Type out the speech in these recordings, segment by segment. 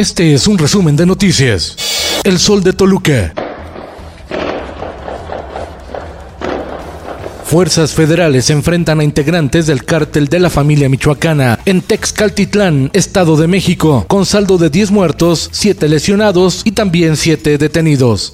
Este es un resumen de noticias. El Sol de Toluca. Fuerzas federales enfrentan a integrantes del cártel de la familia michoacana en Texcaltitlán, Estado de México, con saldo de 10 muertos, 7 lesionados y también 7 detenidos.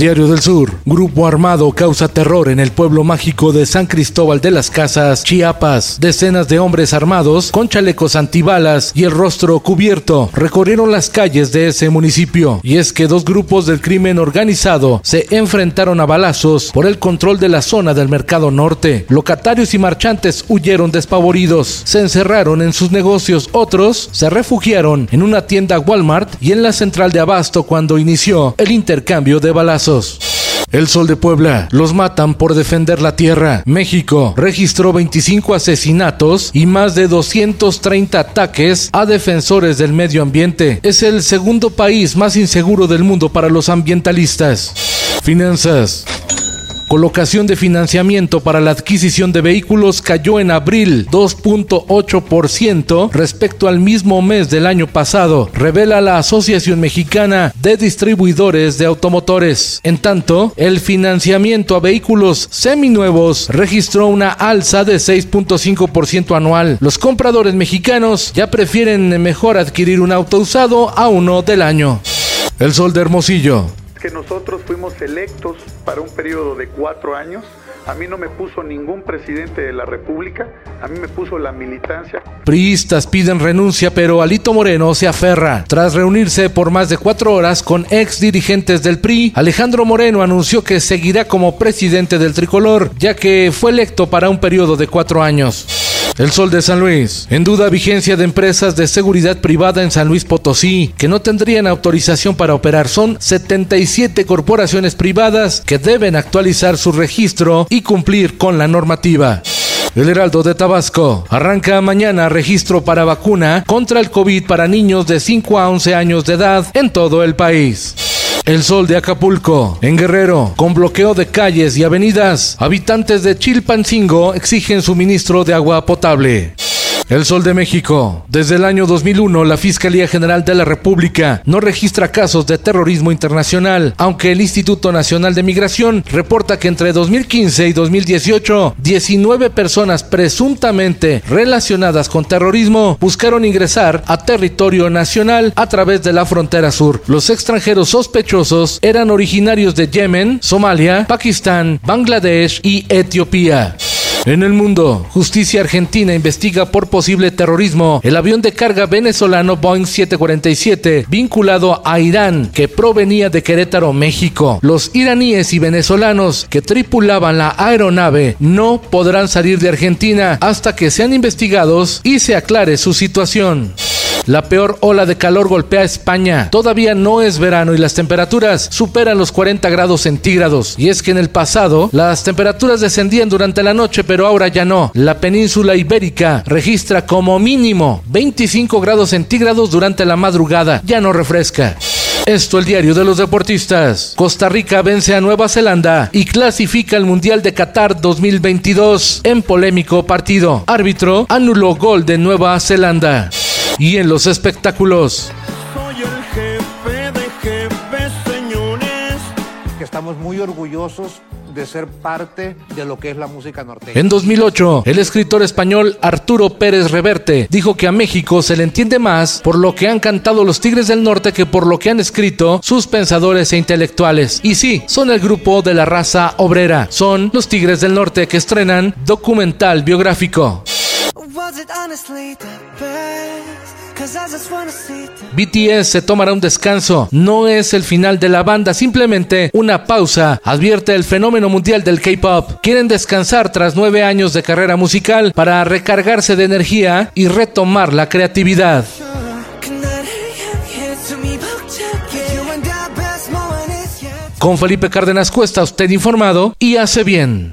Diario del Sur. Grupo armado causa terror en el pueblo mágico de San Cristóbal de las Casas, Chiapas. Decenas de hombres armados con chalecos antibalas y el rostro cubierto recorrieron las calles de ese municipio. Y es que dos grupos del crimen organizado se enfrentaron a balazos por el control de la zona del mercado norte. Locatarios y marchantes huyeron despavoridos, se encerraron en sus negocios, otros se refugiaron en una tienda Walmart y en la central de abasto cuando inició el intercambio de balazos. El Sol de Puebla. Los matan por defender la tierra. México registró 25 asesinatos y más de 230 ataques a defensores del medio ambiente. Es el segundo país más inseguro del mundo para los ambientalistas. Finanzas. Colocación de financiamiento para la adquisición de vehículos cayó en abril 2.8% respecto al mismo mes del año pasado, revela la Asociación Mexicana de Distribuidores de Automotores. En tanto, el financiamiento a vehículos seminuevos registró una alza de 6.5% anual. Los compradores mexicanos ya prefieren mejor adquirir un auto usado a uno del año. El Sol de Hermosillo que nosotros fuimos electos para un periodo de cuatro años. A mí no me puso ningún presidente de la República, a mí me puso la militancia. Priistas piden renuncia, pero Alito Moreno se aferra. Tras reunirse por más de cuatro horas con ex dirigentes del PRI, Alejandro Moreno anunció que seguirá como presidente del tricolor, ya que fue electo para un periodo de cuatro años. El Sol de San Luis. En duda vigencia de empresas de seguridad privada en San Luis Potosí que no tendrían autorización para operar. Son 77 corporaciones privadas que deben actualizar su registro y cumplir con la normativa. El Heraldo de Tabasco arranca mañana registro para vacuna contra el COVID para niños de 5 a 11 años de edad en todo el país. El Sol de Acapulco, en Guerrero, con bloqueo de calles y avenidas, habitantes de Chilpancingo exigen suministro de agua potable. El Sol de México. Desde el año 2001, la Fiscalía General de la República no registra casos de terrorismo internacional, aunque el Instituto Nacional de Migración reporta que entre 2015 y 2018, 19 personas presuntamente relacionadas con terrorismo buscaron ingresar a territorio nacional a través de la frontera sur. Los extranjeros sospechosos eran originarios de Yemen, Somalia, Pakistán, Bangladesh y Etiopía. En el mundo, justicia argentina investiga por posible terrorismo el avión de carga venezolano Boeing 747 vinculado a Irán que provenía de Querétaro, México. Los iraníes y venezolanos que tripulaban la aeronave no podrán salir de Argentina hasta que sean investigados y se aclare su situación. La peor ola de calor golpea a España. Todavía no es verano y las temperaturas superan los 40 grados centígrados. Y es que en el pasado las temperaturas descendían durante la noche, pero ahora ya no. La península ibérica registra como mínimo 25 grados centígrados durante la madrugada. Ya no refresca. Esto el diario de los deportistas. Costa Rica vence a Nueva Zelanda y clasifica al Mundial de Qatar 2022 en polémico partido. Árbitro anuló gol de Nueva Zelanda. Y en los espectáculos. Soy el jefe de jefes, señores. Que estamos muy orgullosos de ser parte de lo que es la música norteña. En 2008, el escritor español Arturo Pérez Reverte dijo que a México se le entiende más por lo que han cantado los Tigres del Norte que por lo que han escrito sus pensadores e intelectuales. Y sí, son el grupo de la raza obrera. Son los Tigres del Norte que estrenan documental biográfico. BTS se tomará un descanso. No es el final de la banda, simplemente una pausa, advierte el fenómeno mundial del K-pop. Quieren descansar tras nueve años de carrera musical para recargarse de energía y retomar la creatividad. Con Felipe Cárdenas Cuesta, usted informado y hace bien.